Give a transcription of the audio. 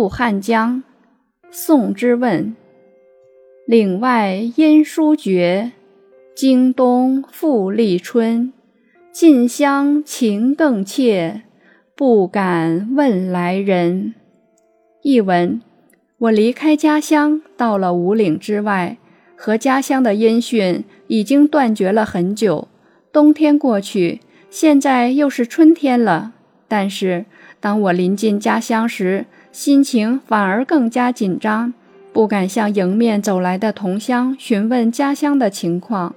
渡汉江，宋之问。岭外音书绝，经冬复历春。近乡情更怯，不敢问来人。译文：我离开家乡，到了五岭之外，和家乡的音讯已经断绝了很久。冬天过去，现在又是春天了。但是，当我临近家乡时，心情反而更加紧张，不敢向迎面走来的同乡询问家乡的情况。